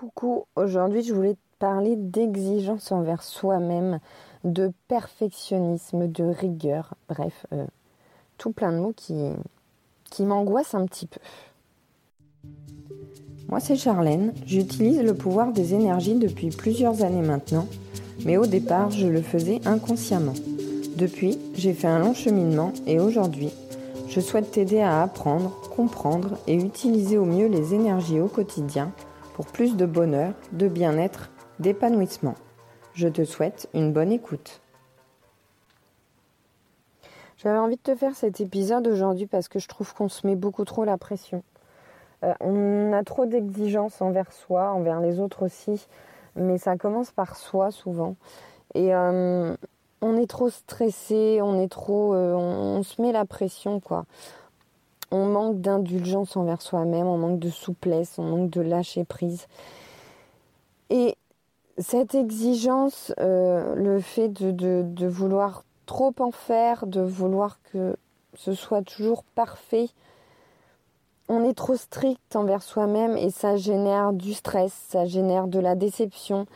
Coucou, aujourd'hui je voulais te parler d'exigence envers soi-même, de perfectionnisme, de rigueur, bref, euh, tout plein de mots qui, qui m'angoissent un petit peu. Moi c'est Charlène, j'utilise le pouvoir des énergies depuis plusieurs années maintenant, mais au départ je le faisais inconsciemment. Depuis, j'ai fait un long cheminement et aujourd'hui, je souhaite t'aider à apprendre, comprendre et utiliser au mieux les énergies au quotidien plus de bonheur, de bien-être, d'épanouissement. Je te souhaite une bonne écoute. J'avais envie de te faire cet épisode aujourd'hui parce que je trouve qu'on se met beaucoup trop la pression. Euh, on a trop d'exigences envers soi, envers les autres aussi, mais ça commence par soi souvent. Et euh, on est trop stressé, on est trop, euh, on, se met la pression quoi. On manque d'indulgence envers soi-même, on manque de souplesse, on manque de lâcher prise. Et cette exigence, euh, le fait de, vouloir trop en faire, de vouloir que ce soit toujours parfait, on est trop strict envers soi-même et ça génère du stress, ça génère de la déception,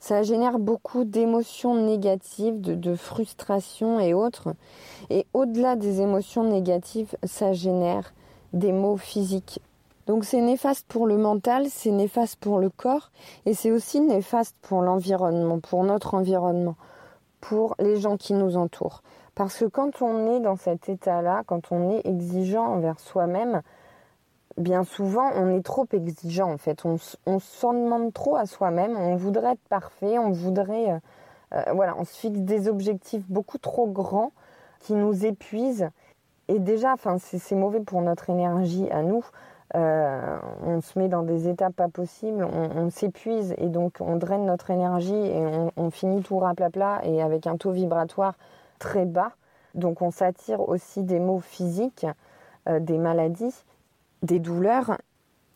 ça génère beaucoup d'émotions négatives, de, frustration et autres. Et au-delà des émotions négatives, ça génère des maux physiques. Donc c'est néfaste pour le mental, c'est néfaste pour le corps et c'est aussi néfaste pour l'environnement, pour notre environnement, pour les gens qui nous entourent. Parce que quand on est dans cet état-là, quand on est exigeant envers soi-même, bien souvent, on est trop exigeant en fait. On, s'en demande trop à soi-même. On voudrait être parfait. On voudrait, euh, euh, voilà, on se fixe des objectifs beaucoup trop grands qui nous épuisent. Et déjà, c'est mauvais pour notre énergie à nous. Euh, on se met dans des états pas possibles, on, s'épuise et donc on draine notre énergie et on, finit tout raplapla et avec un taux vibratoire très bas. Donc on s'attire aussi des maux physiques, des maladies des douleurs.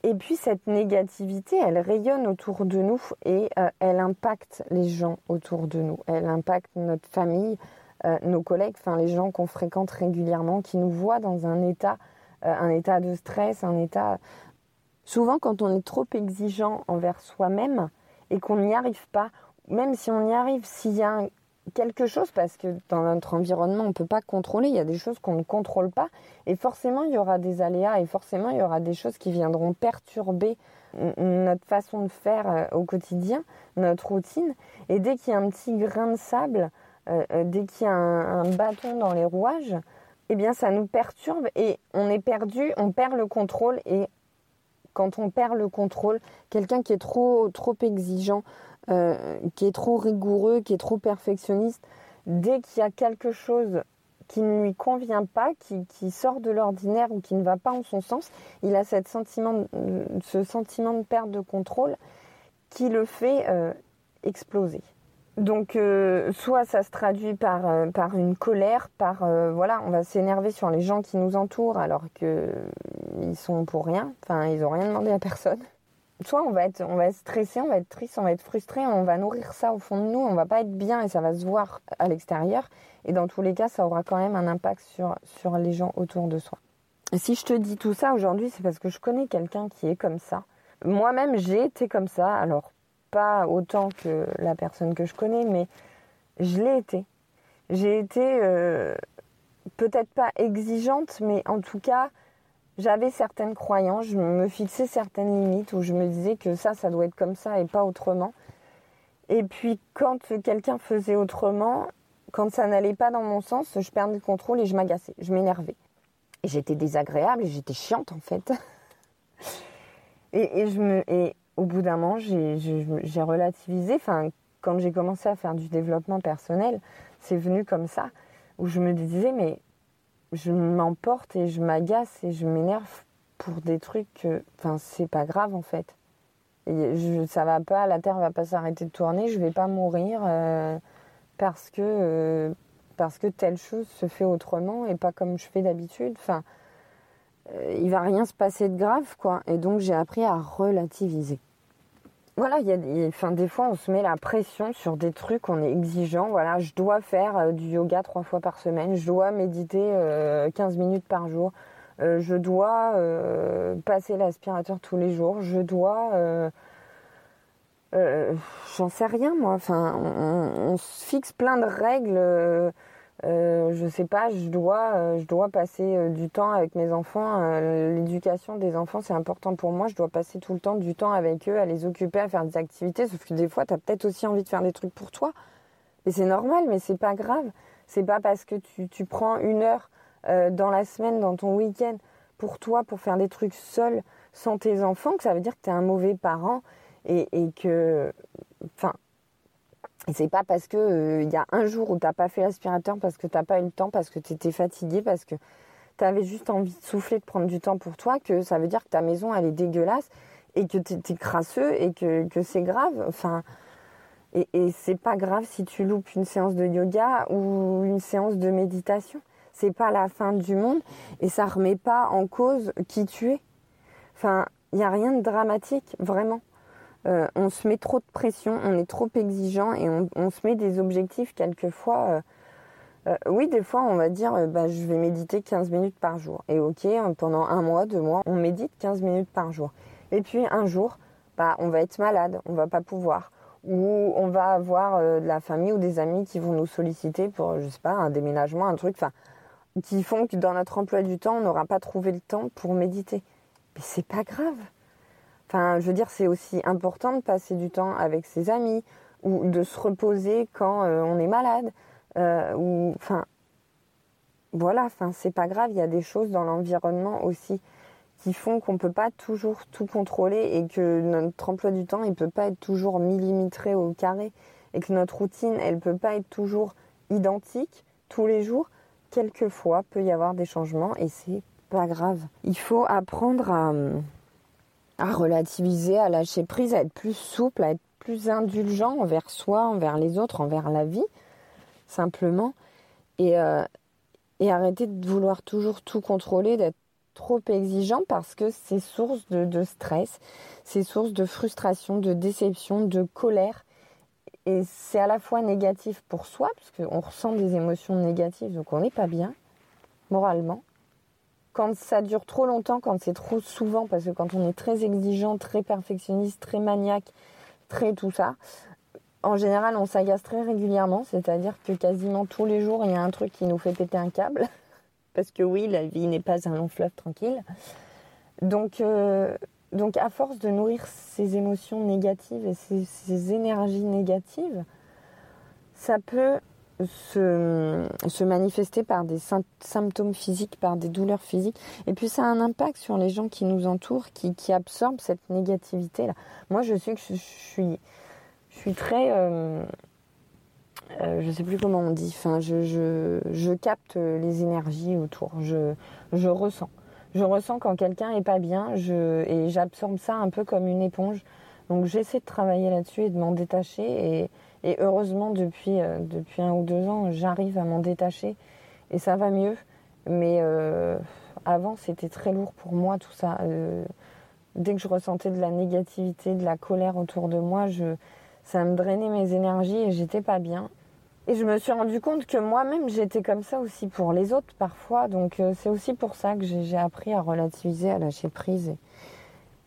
Et puis cette négativité, elle rayonne autour de nous et euh, elle impacte les gens autour de nous. Elle impacte notre famille, euh, nos collègues, enfin les gens qu'on fréquente régulièrement, qui nous voient dans un état, euh, un état de stress, un état. Souvent, quand on est trop exigeant envers soi-même et qu'on n'y arrive pas, même si on y arrive, s'il y a un, quelque chose parce que dans notre environnement, on ne peut pas contrôler. Il y a des choses qu'on ne contrôle pas. Et forcément, il y aura des aléas et forcément, il y aura des choses qui viendront perturber notre façon de faire euh, au quotidien, notre routine. Et dès qu'il y a un petit grain de sable, euh, euh, dès qu'il y a un, bâton dans les rouages, eh bien, ça nous perturbe et on est perdu, on perd le contrôle. Et quand on perd le contrôle, quelqu'un qui est trop, trop exigeant, euh, qui est trop rigoureux, qui est trop perfectionniste, dès qu'il y a quelque chose qui ne lui convient pas, qui, sort de l'ordinaire ou qui ne va pas en son sens, il a cette sentiment, ce sentiment de perte de contrôle qui le fait euh, exploser. Donc euh, soit ça se traduit par, par une colère, par voilà, on va s'énerver sur les gens qui nous entourent alors qu'ils sont pour rien, enfin ils n'ont rien demandé à personne soit on va être, on va stressé, on va être triste, on va être frustré, on va nourrir ça au fond de nous, on va pas être bien et ça va se voir à l'extérieur. Et dans tous les cas, ça aura quand même un impact sur, sur les gens autour de soi. Si je te dis tout ça aujourd'hui, c'est parce que je connais quelqu'un qui est comme ça. Moi-même, j'ai été comme ça. Alors, pas autant que la personne que je connais, mais je l'ai été. J'ai été euh, peut-être pas exigeante, mais en tout cas, j'avais certaines croyances, je me fixais certaines limites où je me disais que ça, ça doit être comme ça et pas autrement. Et puis quand quelqu'un faisait autrement, quand ça n'allait pas dans mon sens, je perdais le contrôle et je m'agaçais, je m'énervais. Et j'étais désagréable et j'étais chiante en fait. et, et au bout d'un moment, j'ai relativisé. Enfin, quand j'ai commencé à faire du développement personnel, c'est venu comme ça, où je me disais, mais je m'emporte et je m'agace et je m'énerve pour des trucs enfin c'est pas grave en fait. Et je, ça va pas la terre va pas s'arrêter de tourner je vais pas mourir euh, parce que euh, parce que telle chose se fait autrement et pas comme je fais d'habitude. Enfin euh, il va rien se passer de grave quoi. Et donc j'ai appris à relativiser voilà, il y a des, enfin, des fois on se met la pression sur des trucs, on est exigeant. Voilà, je dois faire euh, du yoga trois fois par semaine, je dois méditer 15 euh, minutes par jour, euh, je dois passer l'aspirateur tous les jours, je dois j'en sais rien moi. Enfin, on, se fixe plein de règles. Euh, euh, je sais pas, je dois, je dois passer du temps avec mes enfants. L'éducation des enfants, c'est important pour moi. Je dois passer tout le temps du temps avec eux, à les occuper, à faire des activités. Sauf que des fois, tu as peut-être aussi envie de faire des trucs pour toi. Et c'est normal, mais c'est pas grave. C'est pas parce que tu, tu prends une heure dans la semaine, dans ton week-end, pour toi, pour faire des trucs seul, sans tes enfants, que ça veut dire que tu es un mauvais parent et, que, enfin, c'est pas parce que il euh, y a un jour où t'as pas fait l'aspirateur parce que t'as pas eu le temps, parce que tu étais fatigué, parce que tu avais juste envie de souffler, de prendre du temps pour toi, que ça veut dire que ta maison elle est dégueulasse et que tu es crasseux et que, c'est grave. Enfin, et, et c'est pas grave si tu loupes une séance de yoga ou une séance de méditation. C'est pas la fin du monde et ça remet pas en cause qui tu es. Enfin, il n'y a rien de dramatique, vraiment. Euh, on se met trop de pression, on est trop exigeant et on, se met des objectifs quelquefois. Euh, euh, oui, des fois, on va dire, bah, je vais méditer 15 minutes par jour. Et ok, pendant un mois, deux mois, on médite 15 minutes par jour. Et puis un jour, bah, on va être malade, on va pas pouvoir. Ou on va avoir de la famille ou des amis qui vont nous solliciter pour, je sais pas, un déménagement, un truc, enfin, qui font que dans notre emploi du temps, on n'aura pas trouvé le temps pour méditer. Mais c'est pas grave. Enfin, je veux dire, c'est aussi important de passer du temps avec ses amis ou de se reposer quand euh, on est malade. Euh, ou, enfin, voilà, enfin, c'est pas grave. Il y a des choses dans l'environnement aussi qui font qu'on peut pas toujours tout contrôler et que notre emploi du temps, il peut pas être toujours millimétré au carré et que notre routine, elle peut pas être toujours identique tous les jours. Quelquefois, peut y avoir des changements et c'est pas grave. Il faut apprendre à à relativiser, à lâcher prise, à être plus souple, à être plus indulgent envers soi, envers les autres, envers la vie, simplement. Et, euh, et arrêter de vouloir toujours tout contrôler, d'être trop exigeant parce que c'est source de, de stress, c'est source de frustration, de déception, de colère. Et c'est à la fois négatif pour soi, parce qu'on ressent des émotions négatives, donc on n'est pas bien, moralement quand ça dure trop longtemps, quand c'est trop souvent, parce que quand on est très exigeant, très perfectionniste, très maniaque, très tout ça, en général, on s'agace très régulièrement, c'est-à-dire que quasiment tous les jours, il y a un truc qui nous fait péter un câble. Parce que oui, la vie n'est pas un long fleuve tranquille. Donc, euh, donc à force de nourrir ces émotions négatives et ces, ces énergies négatives, ça peut se, manifester par des symptômes physiques, par des douleurs physiques. Et puis ça a un impact sur les gens qui nous entourent, qui, absorbent cette négativité-là. Moi, je sais que je, suis, très... Euh, euh, je sais plus comment on dit. Enfin, je, capte les énergies autour. Je, ressens. Je ressens quand quelqu'un est pas bien et j'absorbe ça un peu comme une éponge. Donc j'essaie de travailler là-dessus et de m'en détacher. Et, heureusement, depuis, euh, depuis un ou deux ans, j'arrive à m'en détacher et ça va mieux. Mais euh, avant, c'était très lourd pour moi tout ça. Euh, dès que je ressentais de la négativité, de la colère autour de moi, ça me drainait mes énergies et j'étais pas bien. Et je me suis rendu compte que moi-même, j'étais comme ça aussi pour les autres parfois. Donc c'est aussi pour ça que j'ai appris à relativiser, à lâcher prise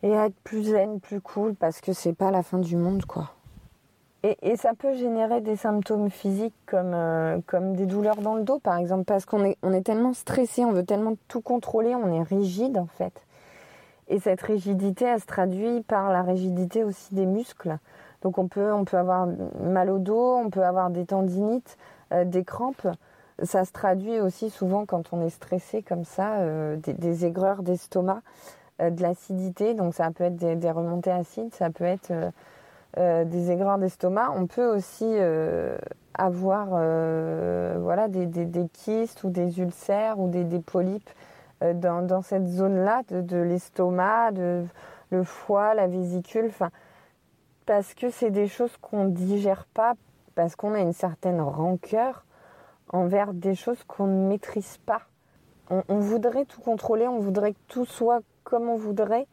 et être plus zen, plus cool, parce que c'est pas la fin du monde, quoi. Et, ça peut générer des symptômes physiques comme, euh, comme des douleurs dans le dos, par exemple, parce qu'on est, on est tellement stressé, on veut tellement tout contrôler, on est rigide en fait. Et cette rigidité, elle se traduit par la rigidité aussi des muscles. Donc on peut, on peut avoir mal au dos, on peut avoir des tendinites, euh, des crampes. Ça se traduit aussi souvent quand on est stressé comme ça, euh, des, aigreurs d'estomac, de l'acidité. Donc ça peut être des, remontées acides, ça peut être euh, des aigreurs d'estomac, on peut aussi euh, avoir euh, voilà, des, des, kystes ou des ulcères ou des, polypes dans, dans, cette zone-là de, de l'estomac, de le foie, la vésicule, parce que c'est des choses qu'on ne digère pas, parce qu'on a une certaine rancœur envers des choses qu'on ne maîtrise pas. On, on, voudrait tout contrôler, on voudrait que tout soit comme on voudrait,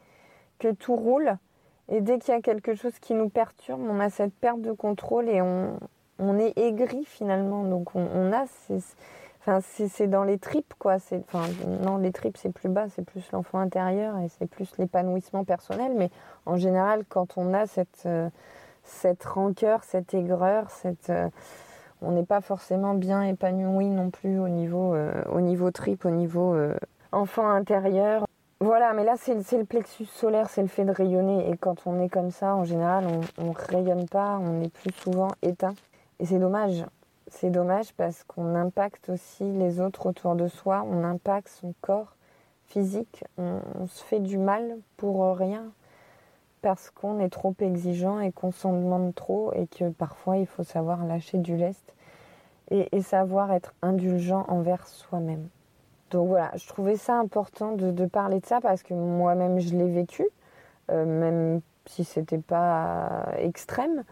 que tout roule, et dès qu'il y a quelque chose qui nous perturbe, on a cette perte de contrôle et on, on est aigri finalement. Donc on, a, enfin c'est dans les tripes quoi. Enfin non, les tripes c'est plus bas, c'est plus l'enfant intérieur et c'est plus l'épanouissement personnel. Mais en général, quand on a cette euh, cette rancœur, cette aigreur, cette, on n'est pas forcément bien épanoui non plus au niveau, au niveau trip, au niveau enfant intérieur. Voilà, mais là, c'est le plexus solaire, c'est le fait de rayonner. Et quand on est comme ça, en général, on ne rayonne pas, on est plus souvent éteint. Et c'est dommage. C'est dommage parce qu'on impacte aussi les autres autour de soi, on impacte son corps physique, on, se fait du mal pour rien parce qu'on est trop exigeant et qu'on s'en demande trop et que parfois il faut savoir lâcher du lest et savoir être indulgent envers soi-même. Donc voilà, je trouvais ça important de, parler de ça parce que moi-même je l'ai vécu, euh, même si c'était pas extrême.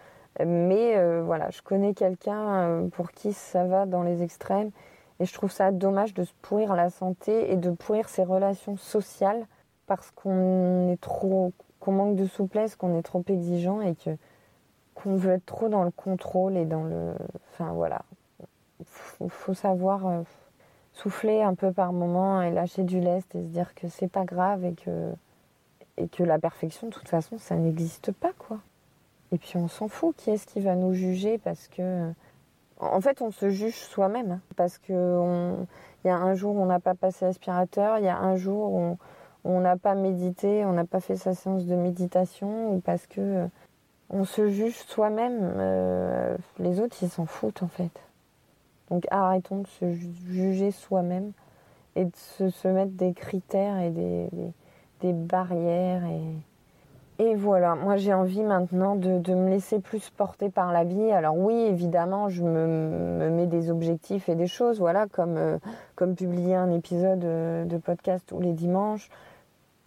Mais euh, voilà, je connais quelqu'un euh, pour qui ça va dans les extrêmes et je trouve ça dommage de se pourrir la santé et de pourrir ses relations sociales parce qu'on est trop, qu'on manque de souplesse, qu'on est trop exigeant et que qu'on veut être trop dans le contrôle et dans le, enfin voilà, faut, faut savoir souffler un peu par moment et lâcher du lest et se dire que c'est pas grave et que, et que la perfection, de toute façon, ça n'existe pas, quoi. Et puis on s'en fout, qui est-ce qui va nous juger parce que. En fait, on se juge soi-même. Hein, parce que y a un jour on n'a pas passé l'aspirateur, il y a un jour où on n'a pas médité, on n'a pas fait sa séance de méditation, ou parce que on se juge soi-même. Euh, les autres, ils s'en foutent en fait. Donc arrêtons de se juger soi-même et de se, mettre des critères et des, barrières. Et, et, voilà, moi j'ai envie maintenant de, de, me laisser plus porter par la vie. Alors oui, évidemment, je me, mets des objectifs et des choses, voilà, comme, euh, comme publier un épisode euh, de podcast tous les dimanches.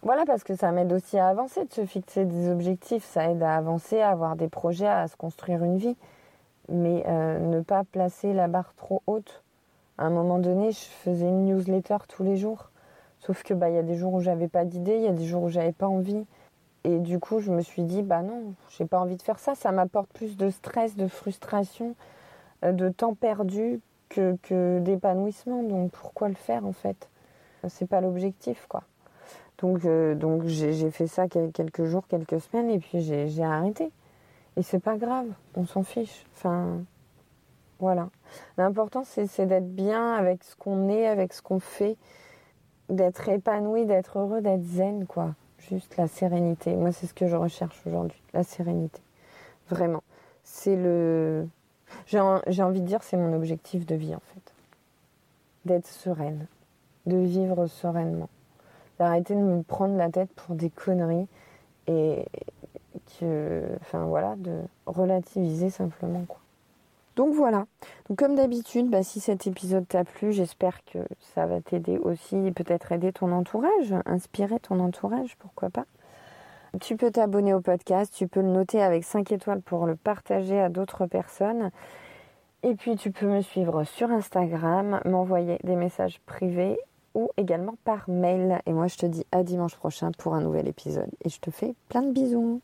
Voilà, parce que ça m'aide aussi à avancer, de se fixer des objectifs, ça aide à avancer, à avoir des projets, à se construire une vie mais euh, ne pas placer la barre trop haute. À un moment donné, je faisais une newsletter tous les jours. Sauf que bah y a des jours où j'avais pas d'idée, il y a des jours où j'avais pas envie. Et du coup, je me suis dit bah non, j'ai pas envie de faire ça, ça m'apporte plus de stress, de frustration, euh, de temps perdu que, que d'épanouissement. Donc pourquoi le faire en fait? C'est pas l'objectif quoi. Donc, euh, donc j'ai fait ça quelques jours, quelques semaines et puis j'ai arrêté. Et c'est pas grave, on s'en fiche. Enfin, voilà. L'important, c'est d'être bien avec ce qu'on est, avec ce qu'on fait, d'être épanoui, d'être heureux, d'être zen, quoi. Juste la sérénité. Moi, c'est ce que je recherche aujourd'hui, la sérénité. Vraiment. C'est le. J'ai envie de dire, c'est mon objectif de vie, en fait. D'être sereine, de vivre sereinement, d'arrêter de me prendre la tête pour des conneries et, enfin voilà, de relativiser simplement quoi. Donc voilà. Comme d'habitude, bah, si cet épisode t'a plu, j'espère que ça va t'aider aussi, peut-être aider ton entourage, inspirer ton entourage, pourquoi pas. Tu peux t'abonner au podcast, tu peux le noter avec 5 étoiles pour le partager à d'autres personnes. Et puis tu peux me suivre sur Instagram, m'envoyer des messages privés ou également par mail. Et moi je te dis à dimanche prochain pour un nouvel épisode. Et je te fais plein de bisous.